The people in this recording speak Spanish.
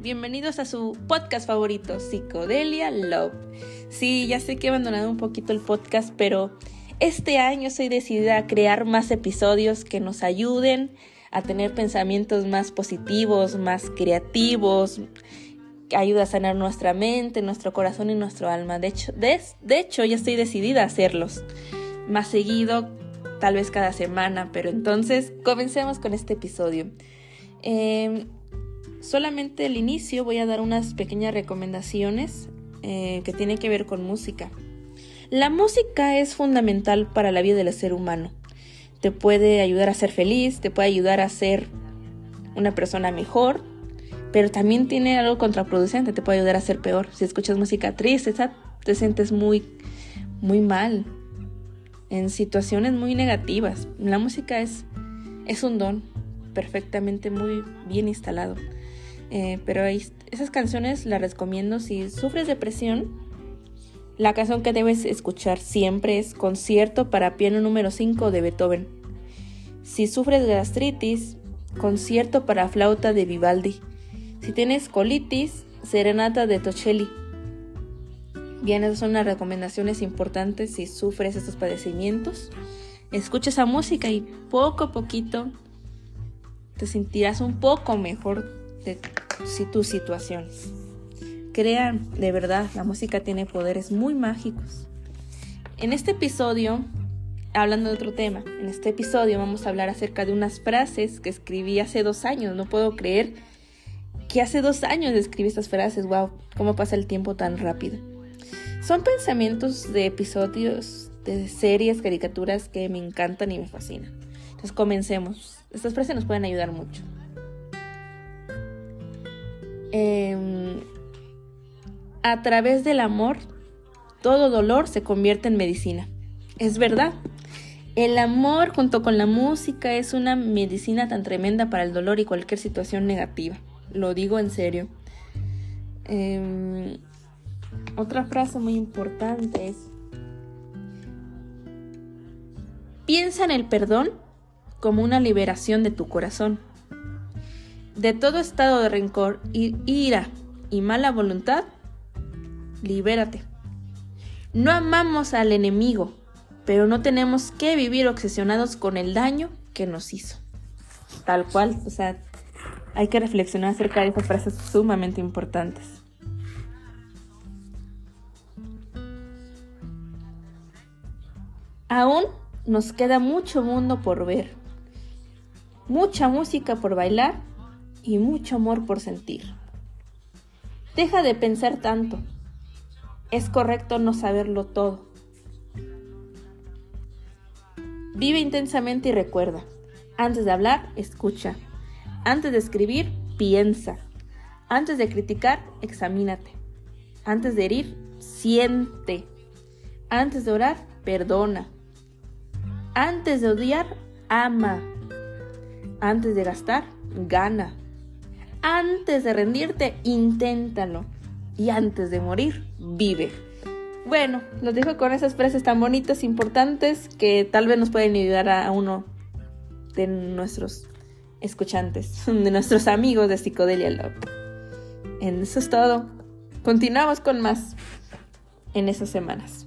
bienvenidos a su podcast favorito, Psicodelia Love. Sí, ya sé que he abandonado un poquito el podcast, pero este año soy decidida a crear más episodios que nos ayuden a tener pensamientos más positivos, más creativos, que ayuda a sanar nuestra mente, nuestro corazón y nuestro alma. De hecho, de, hecho, ya estoy decidida a hacerlos más seguido, tal vez cada semana, pero entonces comencemos con este episodio. Eh, Solamente al inicio voy a dar unas pequeñas recomendaciones eh, que tienen que ver con música. La música es fundamental para la vida del ser humano. Te puede ayudar a ser feliz, te puede ayudar a ser una persona mejor, pero también tiene algo contraproducente, te puede ayudar a ser peor. Si escuchas música triste, te sientes muy, muy mal, en situaciones muy negativas. La música es, es un don perfectamente muy bien instalado. Eh, pero esas canciones las recomiendo si sufres depresión. La canción que debes escuchar siempre es Concierto para piano número 5 de Beethoven. Si sufres gastritis, Concierto para flauta de Vivaldi. Si tienes colitis, Serenata de Tocelli. Bien, esas son las recomendaciones importantes si sufres estos padecimientos. Escucha esa música y poco a poquito te sentirás un poco mejor de tus situaciones. Crean, de verdad, la música tiene poderes muy mágicos. En este episodio, hablando de otro tema, en este episodio vamos a hablar acerca de unas frases que escribí hace dos años. No puedo creer que hace dos años escribí estas frases. Wow, cómo pasa el tiempo tan rápido. Son pensamientos de episodios, de series, caricaturas que me encantan y me fascinan. Entonces comencemos. Estas frases nos pueden ayudar mucho. Em, a través del amor, todo dolor se convierte en medicina. Es verdad. El amor junto con la música es una medicina tan tremenda para el dolor y cualquier situación negativa. Lo digo en serio. Em, otra frase muy importante es, piensa en el perdón como una liberación de tu corazón. De todo estado de rencor, ira y mala voluntad, libérate. No amamos al enemigo, pero no tenemos que vivir obsesionados con el daño que nos hizo. Tal cual, o sea, hay que reflexionar acerca de esas frases sumamente importantes. Aún nos queda mucho mundo por ver, mucha música por bailar y mucho amor por sentir. Deja de pensar tanto. Es correcto no saberlo todo. Vive intensamente y recuerda. Antes de hablar, escucha. Antes de escribir, piensa. Antes de criticar, examínate. Antes de herir, siente. Antes de orar, perdona. Antes de odiar, ama. Antes de gastar, gana. Antes de rendirte, inténtalo. Y antes de morir, vive. Bueno, los dejo con esas frases tan bonitas, importantes, que tal vez nos pueden ayudar a uno de nuestros escuchantes, de nuestros amigos de Psicodelia Love. Eso es todo. Continuamos con más en esas semanas.